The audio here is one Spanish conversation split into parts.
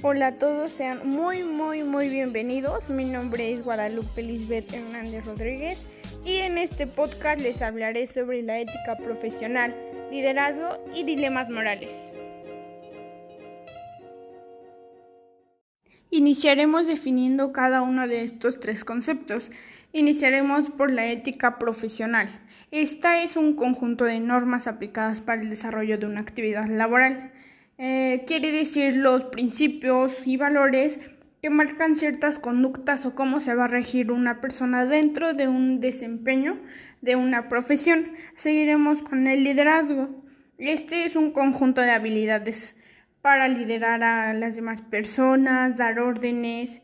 Hola a todos, sean muy muy muy bienvenidos. Mi nombre es Guadalupe Lisbeth Hernández Rodríguez y en este podcast les hablaré sobre la ética profesional, liderazgo y dilemas morales. Iniciaremos definiendo cada uno de estos tres conceptos. Iniciaremos por la ética profesional. Esta es un conjunto de normas aplicadas para el desarrollo de una actividad laboral. Eh, quiere decir los principios y valores que marcan ciertas conductas o cómo se va a regir una persona dentro de un desempeño de una profesión. Seguiremos con el liderazgo. Este es un conjunto de habilidades para liderar a las demás personas, dar órdenes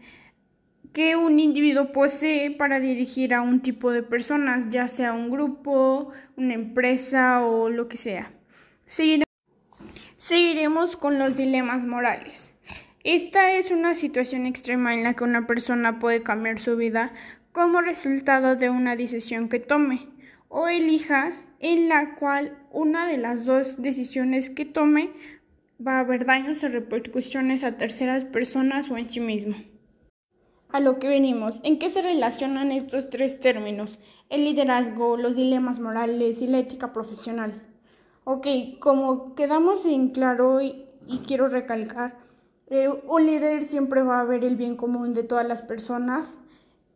que un individuo posee para dirigir a un tipo de personas, ya sea un grupo, una empresa o lo que sea. Seguiremos Seguiremos con los dilemas morales. Esta es una situación extrema en la que una persona puede cambiar su vida como resultado de una decisión que tome o elija en la cual una de las dos decisiones que tome va a haber daños o repercusiones a terceras personas o en sí mismo. A lo que venimos, ¿en qué se relacionan estos tres términos? El liderazgo, los dilemas morales y la ética profesional. Ok, como quedamos en claro y, quiero recalcar, eh, un líder siempre va a ver el bien común de todas las personas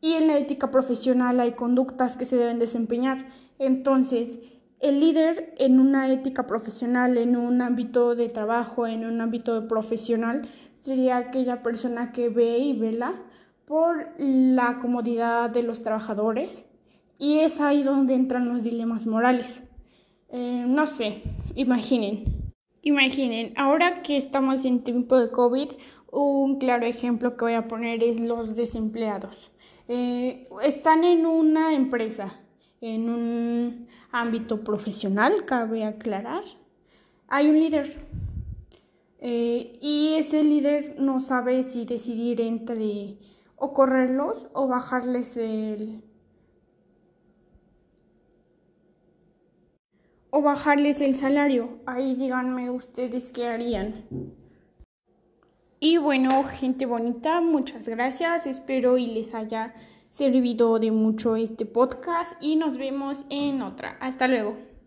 y en la ética profesional hay conductas que se deben desempeñar. Entonces, el líder en una ética profesional, en un ámbito de trabajo, en un ámbito profesional, sería aquella persona que ve y vela por la comodidad de los trabajadores y es ahí donde entran los dilemas morales. Eh, no sé, imaginen. Imaginen, ahora que estamos en tiempo de COVID, un claro ejemplo que voy a poner es los desempleados. Eh, están en una empresa, en un ámbito profesional, cabe aclarar. Hay un líder eh, y ese líder no sabe si decidir entre o correrlos o bajarles el, o bajarles el salario. Ahí díganme ustedes qué harían. Y bueno, gente bonita, muchas gracias. Espero y les haya servido de mucho este podcast y nos vemos en otra. Hasta luego.